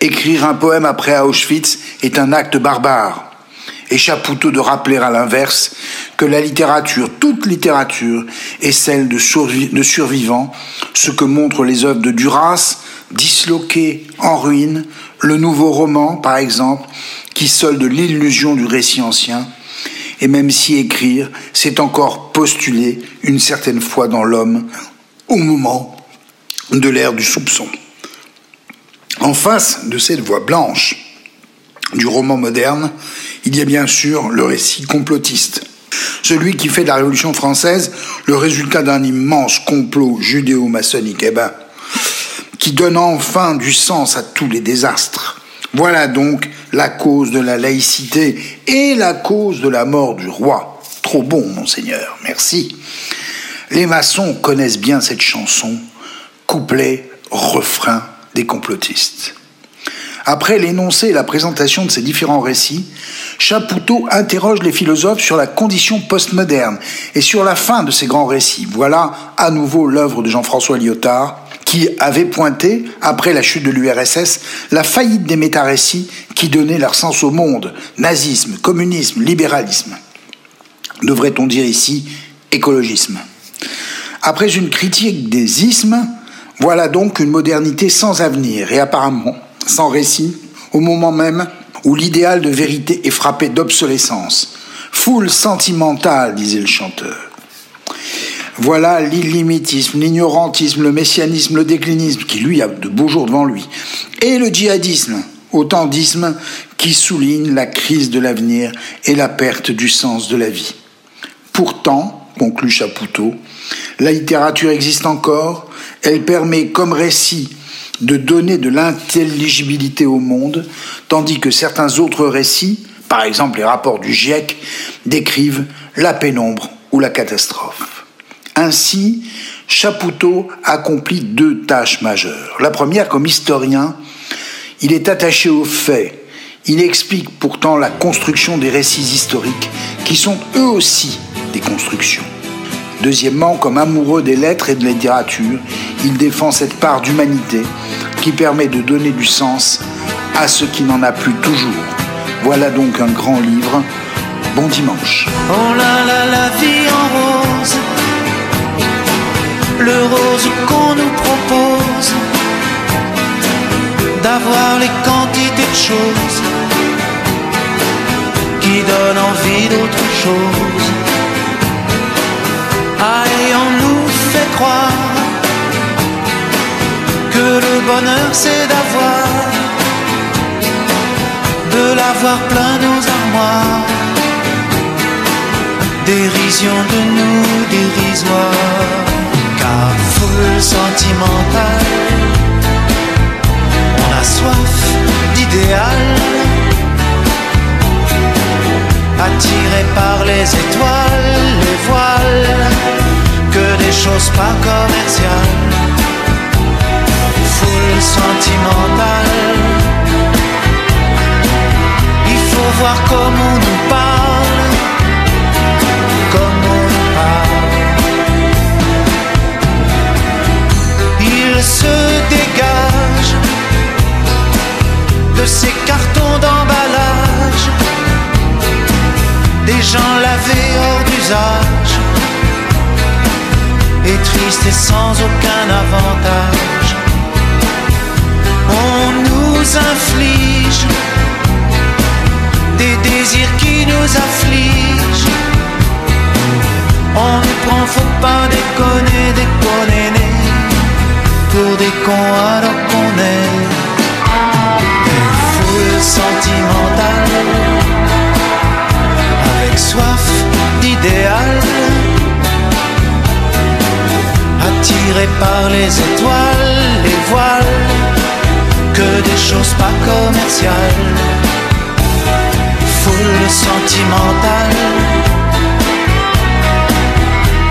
O: écrire un poème après Auschwitz est un acte barbare et Chapoutot de rappeler à l'inverse que la littérature, toute littérature, est celle de, survivants, ce que montrent les œuvres de Duras, disloquées en ruine, le nouveau roman, par exemple, qui solde l'illusion du récit ancien, et même si écrire, c'est encore postuler une certaine foi dans l'homme au moment de l'ère du soupçon. En face de cette voix blanche du roman moderne, il y a bien sûr le récit complotiste. Celui qui fait de la Révolution française le résultat d'un immense complot judéo-maçonnique, eh ben, qui donne enfin du sens à tous les désastres. Voilà donc la cause de la laïcité et la cause de la mort du roi. Trop bon, monseigneur, merci. Les maçons connaissent bien cette chanson, couplet, refrain des complotistes. Après l'énoncé et la présentation de ces différents récits, Chapoutot interroge les philosophes sur la condition postmoderne et sur la fin de ces grands récits. Voilà à nouveau l'œuvre de Jean-François Lyotard, qui avait pointé, après la chute de l'URSS, la faillite des méta-récits qui donnaient leur sens au monde, nazisme, communisme, libéralisme. Devrait-on dire ici écologisme Après une critique des ismes, voilà donc une modernité sans avenir et apparemment sans récit, au moment même où l'idéal de vérité est frappé d'obsolescence. Foule sentimentale, disait le chanteur. Voilà l'illimitisme, l'ignorantisme, le messianisme, le déclinisme, qui lui a de beaux jours devant lui, et le djihadisme, autant d'ismes qui souligne la crise de l'avenir et la perte du sens de la vie. Pourtant, conclut Chapoutot, la littérature existe encore, elle permet comme récit de donner de l'intelligibilité au monde, tandis que certains autres récits, par exemple les rapports du GIEC, décrivent la pénombre ou la catastrophe. Ainsi, Chapoutot accomplit deux tâches majeures. La première, comme historien, il est attaché aux faits. Il explique pourtant la construction des récits historiques, qui sont eux aussi des constructions. Deuxièmement, comme amoureux des lettres et de la littérature, il défend cette part d'humanité qui permet de donner du sens à ce qui n'en a plus toujours. Voilà donc un grand livre. Bon dimanche.
L: Oh là là, la vie en rose, le rose qu'on nous propose, d'avoir les quantités de choses qui donnent envie d'autre chose. Que le bonheur c'est d'avoir, de l'avoir plein nos armoires. Dérision de nous dérisoire, car foule sentimentale, on a soif d'idéal. Attiré par les étoiles, les voiles, que des choses pas commerciales, foule sentimentale. Il faut voir comment on nous parle, comme on nous parle. Il se dégage de ces cartons d'emballage des gens lavés hors d'usage, et tristes et sans aucun avantage. Par les étoiles, les voiles, que des choses pas commerciales. Foule sentimentale.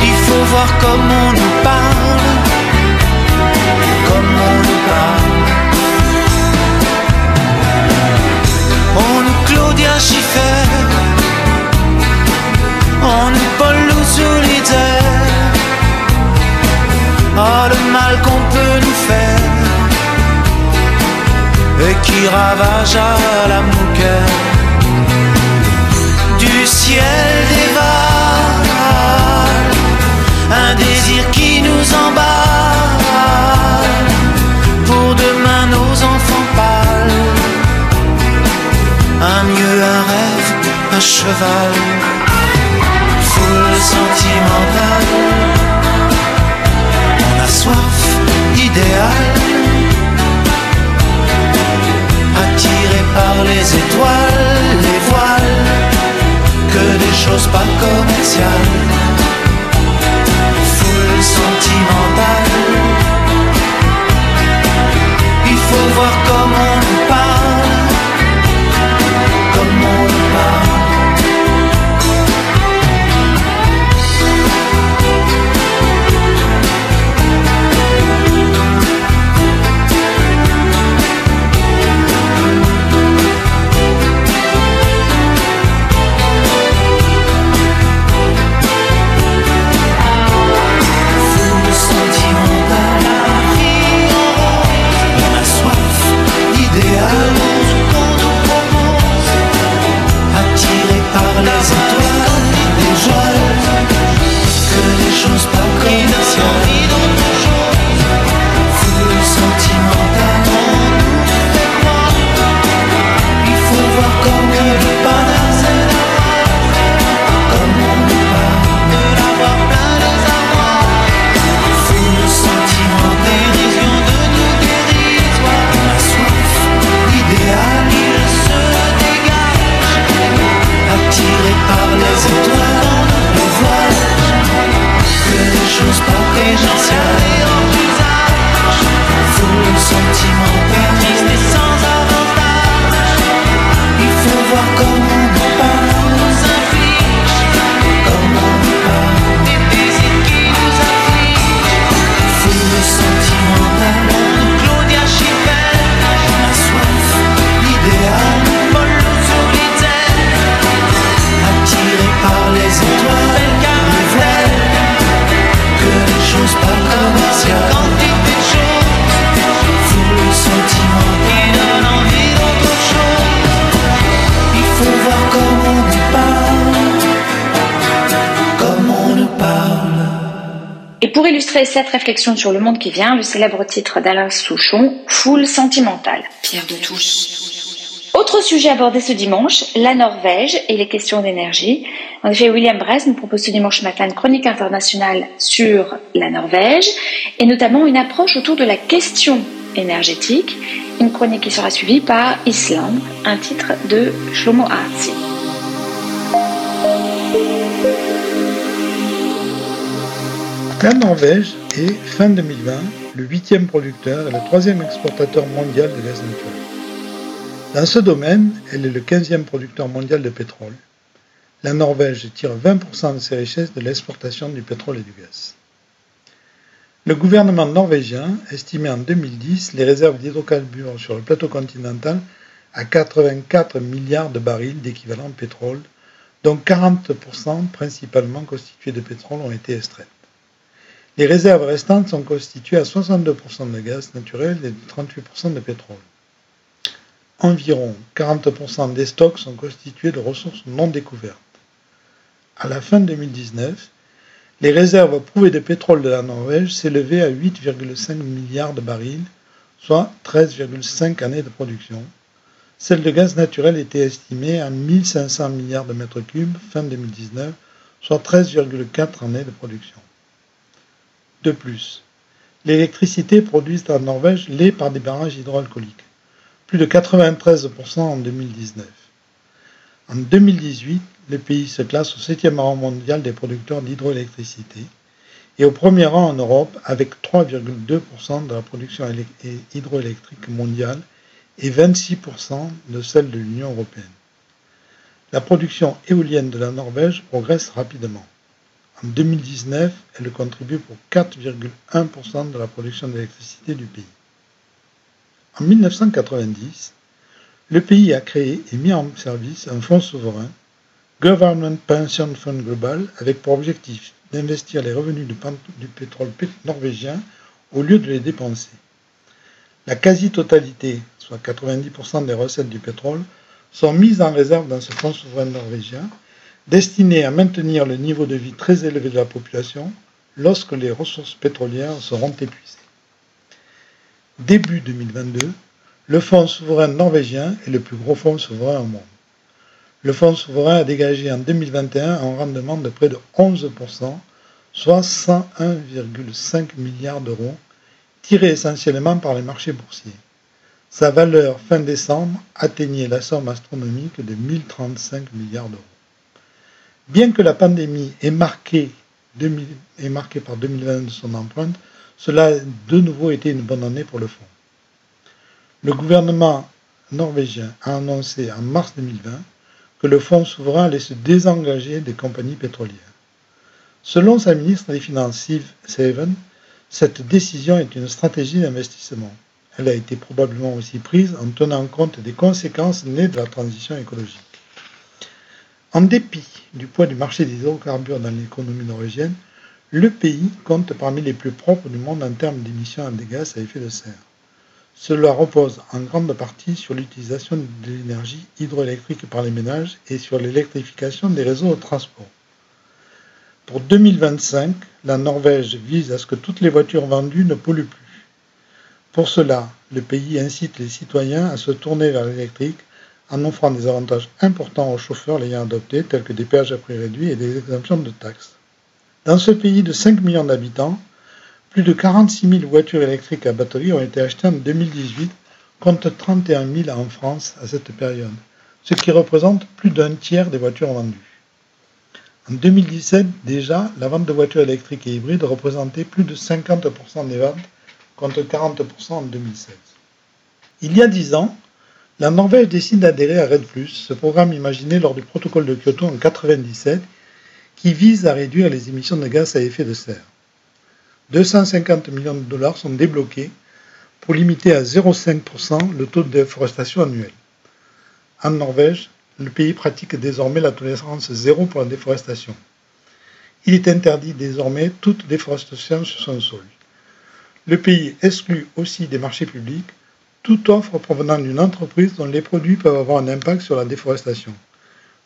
L: Il faut voir comment on et qui ravage à la cœur du ciel dévale un désir qui nous emballe. Pour demain nos enfants pâles un mieux un rêve un cheval. Foule sentimentale on a soif idéal attiré par les étoiles, les voiles, que des choses pas commerciales, foule sentimentale.
B: Sur le monde qui vient, le célèbre titre d'Alain Souchon, Foule sentimentale.
A: Pierre de touche.
B: Autre sujet abordé ce dimanche, la Norvège et les questions d'énergie. En effet, William Bress nous propose ce dimanche matin une chronique internationale sur la Norvège et notamment une approche autour de la question énergétique. Une chronique qui sera suivie par Island, un titre de Shlomo Artzi.
P: La Norvège est, fin 2020, le huitième producteur et le troisième exportateur mondial de gaz naturel. Dans ce domaine, elle est le quinzième producteur mondial de pétrole. La Norvège tire 20% de ses richesses de l'exportation du pétrole et du gaz. Le gouvernement norvégien estimait en 2010 les réserves d'hydrocarbures sur le plateau continental à 84 milliards de barils d'équivalent pétrole, dont 40% principalement constitués de pétrole ont été extraites. Les réserves restantes sont constituées à 62% de gaz naturel et de 38% de pétrole. Environ 40% des stocks sont constitués de ressources non découvertes. À la fin 2019, les réserves prouvées de pétrole de la Norvège s'élevaient à 8,5 milliards de barils, soit 13,5 années de production. Celles de gaz naturel étaient estimées à 1500 milliards de mètres cubes fin 2019, soit 13,4 années de production. De plus, l'électricité produite en Norvège l'est par des barrages hydroalcooliques, plus de 93% en 2019. En 2018, le pays se classe au 7e rang mondial des producteurs d'hydroélectricité et au premier rang en Europe avec 3,2% de la production hydroélectrique mondiale et 26% de celle de l'Union européenne. La production éolienne de la Norvège progresse rapidement. En 2019, elle contribue pour 4,1% de la production d'électricité du pays. En 1990, le pays a créé et mis en service un fonds souverain, Government Pension Fund Global, avec pour objectif d'investir les revenus du, pétrole norvégien au lieu de les dépenser. La quasi-totalité, soit 90% des recettes du pétrole, sont mises en réserve dans ce fonds souverain norvégien, destiné à maintenir le niveau de vie très élevé de la population lorsque les ressources pétrolières seront épuisées. Début 2022, le fonds souverain norvégien est le plus gros fonds souverain au monde. Le fonds souverain a dégagé en 2021 un rendement de près de 11%, soit 101,5 milliards d'euros, tiré essentiellement par les marchés boursiers. Sa valeur fin décembre atteignait la somme astronomique de 1035 milliards d'euros. Bien que la pandémie ait marqué, par 2020 de son empreinte, cela a de nouveau été une bonne année pour le fonds. Le gouvernement norvégien a annoncé en mars 2020 que le fonds souverain allait se désengager des compagnies pétrolières. Selon sa ministre des Finances, Siv Seven, cette décision est une stratégie d'investissement. Elle a été probablement aussi prise en tenant compte des conséquences nées de la transition écologique. En dépit du poids du marché des hydrocarbures dans l'économie norvégienne, le pays compte parmi les plus propres du monde en termes d'émissions de gaz à effet de serre. Cela repose en grande partie sur l'utilisation de l'énergie hydroélectrique par les ménages et sur l'électrification des réseaux de transport. Pour 2025, la Norvège vise à ce que toutes les voitures vendues ne polluent plus. Pour cela, le pays incite les citoyens à se tourner vers l'électrique en offrant des avantages importants aux chauffeurs l'ayant adopté, tels que des péages à prix réduits et des exemptions de taxes. Dans ce pays de 5 millions d'habitants, plus de 46 000 voitures électriques à batterie ont été achetées en 2018, contre 31 000 en France à cette période, ce qui représente plus d'un tiers des voitures vendues. En 2017, déjà, la vente de voitures électriques et hybrides représentait plus de 50% des ventes contre 40% en 2016. Il y a dix ans, la Norvège décide d'adhérer à RED+, ce programme imaginé lors du protocole de Kyoto en 1997 qui vise à réduire les émissions de gaz à effet de serre. 250 millions de dollars sont débloqués pour limiter à 0,5% le taux de déforestation annuel. En Norvège, le pays pratique désormais la tolérance zéro pour la déforestation. Il est interdit désormais toute déforestation sur son sol. Le pays exclut aussi des marchés publics toute offre provenant d'une entreprise dont les produits peuvent avoir un impact sur la déforestation.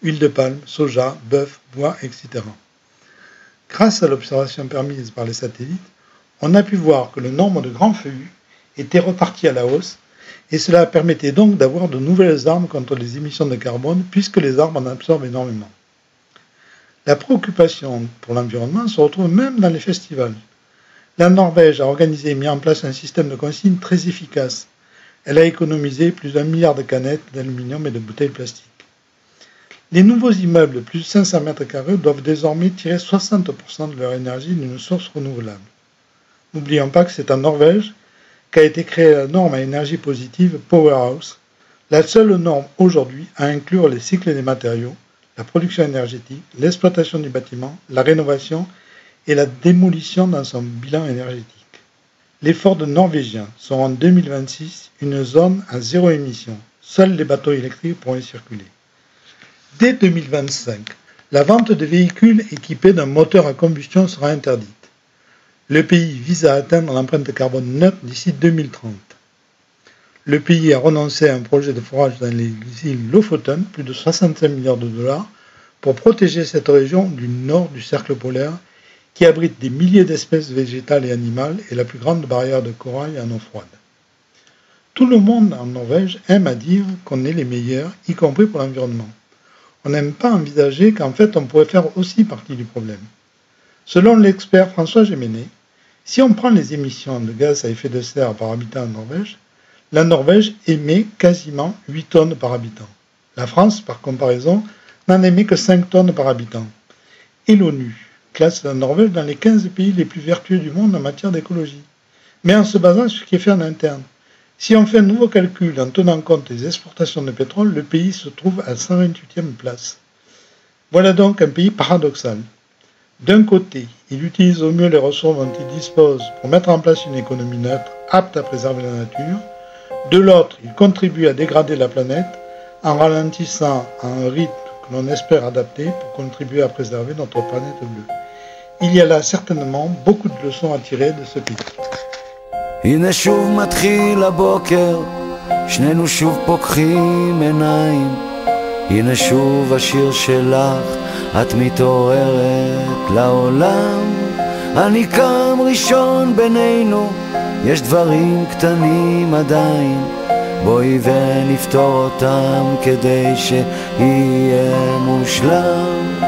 P: Huile de palme, soja, bœuf, bois, etc. Grâce à l'observation permise par les satellites, on a pu voir que le nombre de grands feuillus était reparti à la hausse et cela permettait donc d'avoir de nouvelles armes contre les émissions de carbone puisque les arbres en absorbent énormément. La préoccupation pour l'environnement se retrouve même dans les festivals. La Norvège a organisé et mis en place un système de consigne très efficace. Elle a économisé plus d'un milliard de canettes d'aluminium et de bouteilles plastiques. Les nouveaux immeubles de plus de 500 mètres carrés doivent désormais tirer 60% de leur énergie d'une source renouvelable. N'oublions pas que c'est en Norvège qu'a été créée la norme à énergie positive Powerhouse, la seule norme aujourd'hui à inclure les cycles des matériaux, la production énergétique, l'exploitation du bâtiment, la rénovation et la démolition dans son bilan énergétique. L'effort de Norvégiens sont en 2026 une zone à zéro émission. Seuls les bateaux électriques pourront y circuler. Dès 2025, la vente de véhicules équipés d'un moteur à combustion sera interdite. Le pays vise à atteindre l'empreinte carbone neutre d'ici 2030. Le pays a renoncé à un projet de forage dans les îles Lofoten, plus de 65 milliards de dollars, pour protéger cette région du nord du cercle polaire qui abrite des milliers d'espèces végétales et animales et la plus grande barrière de corail en eau froide. Tout le monde en Norvège aime à dire qu'on est les meilleurs, y compris pour l'environnement. On n'aime pas envisager qu'en fait on pourrait faire aussi partie du problème. Selon l'expert François Gémenet, si on prend les émissions de gaz à effet de serre par habitant en Norvège, la Norvège émet quasiment 8 tonnes par habitant. La France, par comparaison, n'en émet que 5 tonnes par habitant. Et l'ONU, classe la Norvège dans les 15 pays les plus vertueux du monde en matière d'écologie, mais en se basant sur ce qui est fait en interne. Si on fait un nouveau calcul en tenant compte des exportations de pétrole, le pays se trouve à 128e place. Voilà donc un pays paradoxal. D'un côté, il utilise au mieux les ressources dont il dispose pour mettre en place une économie neutre apte à préserver la nature. De l'autre, il contribue à dégrader la planète en ralentissant un rythme que l'on espère adapter pour contribuer à préserver notre planète bleue. Il y a là certainement beaucoup de leçons à tirer de ce pays.
Q: הנה שוב מתחיל הבוקר, שנינו שוב פוקחים עיניים. הנה שוב השיר שלך, את מתעוררת לעולם. אני קם ראשון בינינו, יש דברים קטנים עדיין. בואי ונפתור אותם כדי שיהיה מושלם.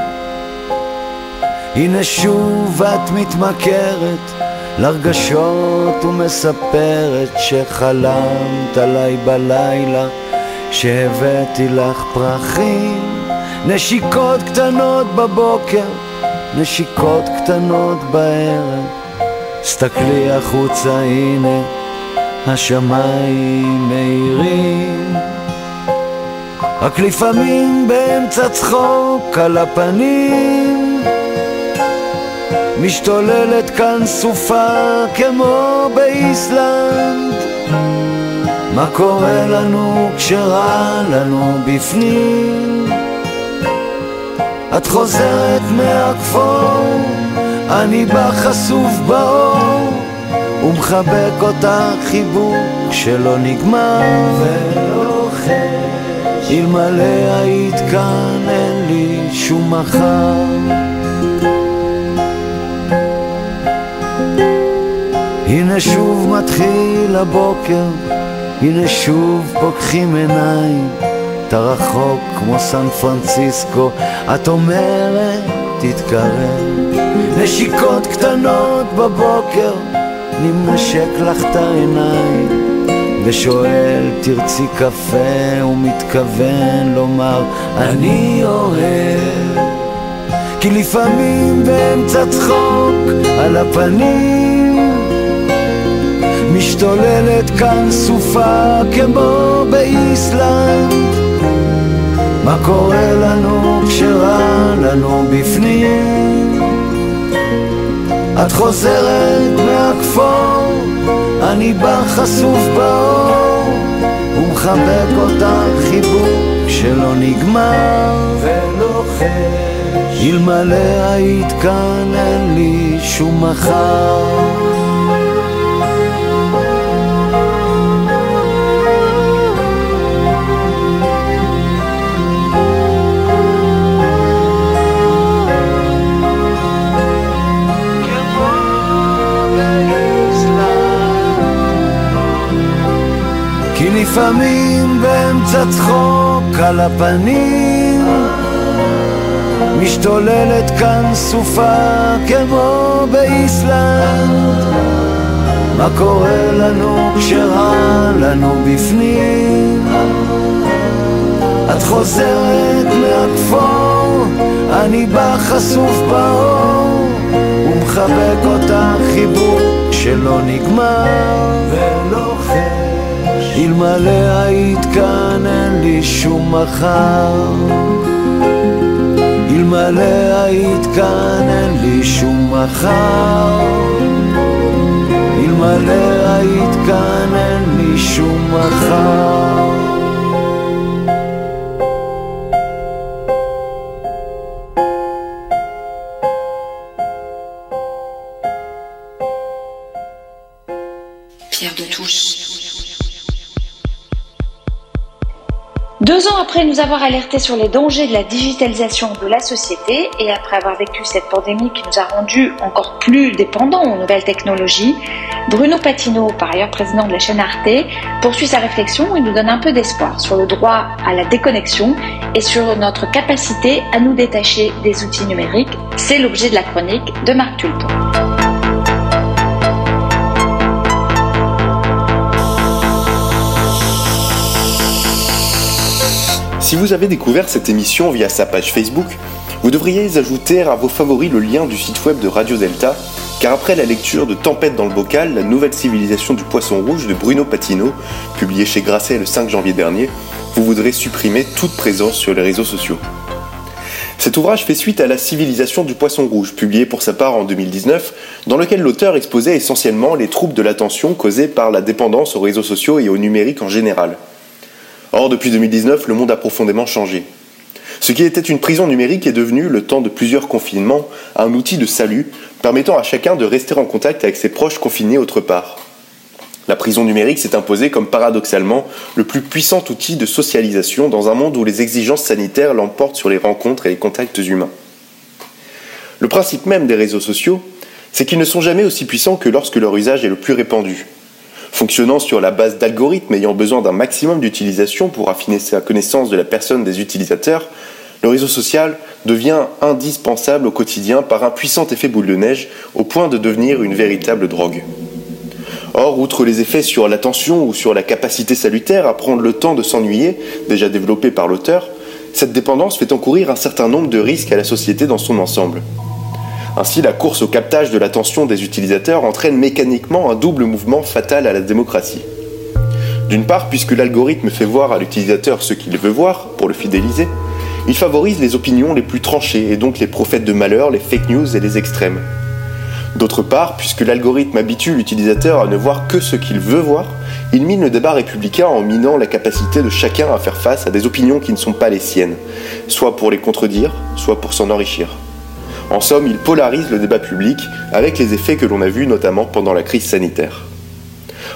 Q: הנה שוב את מתמכרת לרגשות ומספרת שחלמת עליי בלילה שהבאתי לך פרחים. נשיקות קטנות בבוקר, נשיקות קטנות בערב. סתכלי החוצה הנה השמיים מאירים. רק לפעמים באמצע צחוק על הפנים. משתוללת כאן סופה כמו באיסלנד. מה קורה לנו כשרע לנו בפנים? את חוזרת מהכפור, אני בא חשוף באור ומחבק אותך חיבוק שלא נגמר ולוחש אלמלא היית כאן אין לי שום מחר הנה שוב מתחיל הבוקר, הנה שוב פוקחים עיניים. אתה רחוק כמו סן פרנסיסקו, את אומרת תתקרב. נשיקות קטנות בבוקר, אני מנשק לך את העיניים. ושואל תרצי קפה ומתכוון לומר אני אוהב כי לפעמים באמצע צחוק על הפנים משתוללת כאן סופה כמו באיסלנד מה קורה לנו כשרע לנו בפנים? את חוזרת מהכפור, אני בא חשוף באור ומחבק אותך חיבוק שלא נגמר. ולוחש אלמלא היית כאן אין לי שום מחר לפעמים באמצע צחוק על הפנים. משתוללת כאן סופה כמו באיסלנד. מה קורה לנו כשרע לנו בפנים? את חוזרת מהכפור, אני בא חשוף באור ומחבק אותך חיבוק שלא נגמר ולוחש אלמלא היית כאן אין לי שום מחר. אלמלא היית כאן אין לי שום מחר. אלמלא היית כאן אין לי שום מחר
B: nous avoir alerté sur les dangers de la digitalisation de la société et après avoir vécu cette pandémie qui nous a rendus encore plus dépendants aux nouvelles technologies, Bruno Patino, par ailleurs président de la chaîne Arte, poursuit sa réflexion et nous donne un peu d'espoir sur le droit à la déconnexion et sur notre capacité à nous détacher des outils numériques. C'est l'objet de la chronique de Marc Tulpon.
R: Si vous avez découvert cette émission via sa page Facebook, vous devriez ajouter à vos favoris le lien du site web de Radio Delta, car après la lecture de Tempête dans le bocal, la nouvelle civilisation du poisson rouge de Bruno Patino, publié chez Grasset le 5 janvier dernier, vous voudrez supprimer toute présence sur les réseaux sociaux. Cet ouvrage fait suite à La civilisation du poisson rouge, publié pour sa part en 2019, dans lequel l'auteur exposait essentiellement les troubles de l'attention causés par la dépendance aux réseaux sociaux et au numérique en général. Or, depuis 2019, le monde a profondément changé. Ce qui était une prison numérique est devenu, le temps de plusieurs confinements, un outil de salut, permettant à chacun de rester en contact avec ses proches confinés autre part. La prison numérique s'est imposée comme paradoxalement le plus puissant outil de socialisation dans un monde où les exigences sanitaires l'emportent sur les rencontres et les contacts humains. Le principe même des réseaux sociaux, c'est qu'ils ne sont jamais aussi puissants que lorsque leur usage est le plus répandu. Fonctionnant sur la base d'algorithmes ayant besoin d'un maximum d'utilisation pour affiner sa connaissance de la personne des utilisateurs, le réseau social devient indispensable au quotidien par un puissant effet boule de neige au point de devenir une véritable drogue. Or, outre les effets sur l'attention ou sur la capacité salutaire à prendre le temps de s'ennuyer, déjà développé par l'auteur, cette dépendance fait encourir un certain nombre de risques à la société dans son ensemble. Ainsi, la course au captage de l'attention des utilisateurs entraîne mécaniquement un double mouvement fatal à la démocratie. D'une part, puisque l'algorithme fait voir à l'utilisateur ce qu'il veut voir pour le fidéliser, il favorise les opinions les plus tranchées et donc les prophètes de malheur, les fake news et les extrêmes. D'autre part, puisque l'algorithme habitue l'utilisateur à ne voir que ce qu'il veut voir, il mine le débat républicain en minant la capacité de chacun à faire face à des opinions qui ne sont pas les siennes, soit pour les contredire, soit pour s'en enrichir. En somme, il polarise le débat public avec les effets que l'on a vus notamment pendant la crise sanitaire.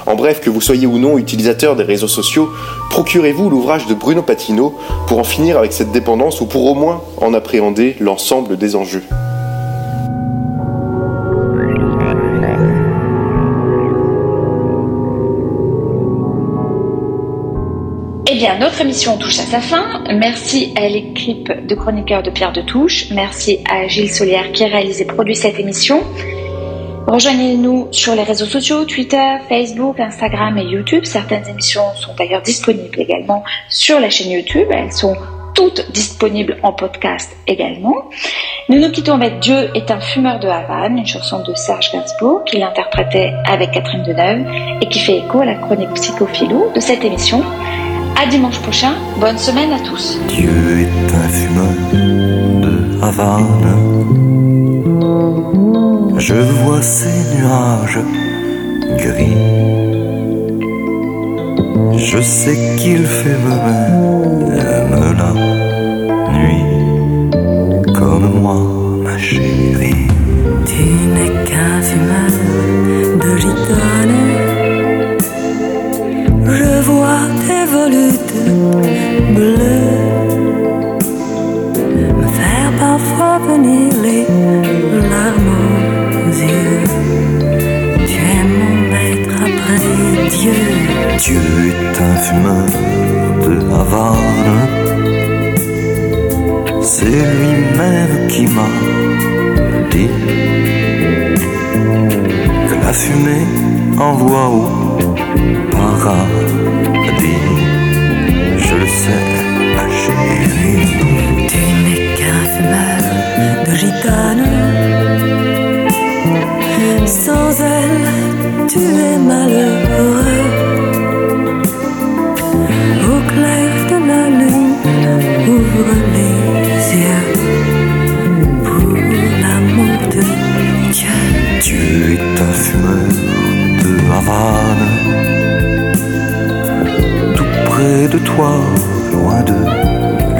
R: En bref, que vous soyez ou non utilisateur des réseaux sociaux, procurez-vous l'ouvrage de Bruno Patino pour en finir avec cette dépendance ou pour au moins en appréhender l'ensemble des enjeux.
B: Bien, notre émission touche à sa fin. Merci à l'équipe de chroniqueurs de Pierre de Touche. Merci à Gilles Solière qui réalise et produit cette émission. Rejoignez-nous sur les réseaux sociaux, Twitter, Facebook, Instagram et YouTube. Certaines émissions sont d'ailleurs disponibles également sur la chaîne YouTube. Elles sont toutes disponibles en podcast également. Nous nous quittons avec Dieu est un fumeur de Havane, une chanson de Serge Gainsbourg qu'il interprétait avec Catherine Deneuve et qui fait écho à la chronique psychophilo de cette émission. À dimanche prochain, bonne semaine à tous.
C: Dieu est un fumeur de Havane. Je vois ces nuages gris. Je sais qu'il fait même la nuit comme moi, ma chérie.
S: Tes volutes bleues me faire parfois venir les larmes aux yeux. Tu es mon maître après Dieu.
C: Dieu est un fumeur de Havane. C'est lui-même qui m'a dit que la fumée envoie au paradis.
S: Gitane. Sans elle, tu es malheureux. Au clair de la lune, ouvre les yeux pour l'amour de Dieu.
C: Dieu est un fumeur de Havane. Tout près de toi, loin de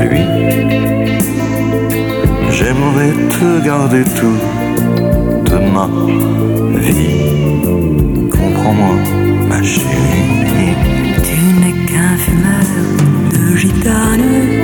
C: lui. J'aimerais te garder toute ma vie. Comprends-moi, ma chérie.
S: Tu n'es qu'un fumeur de gitane.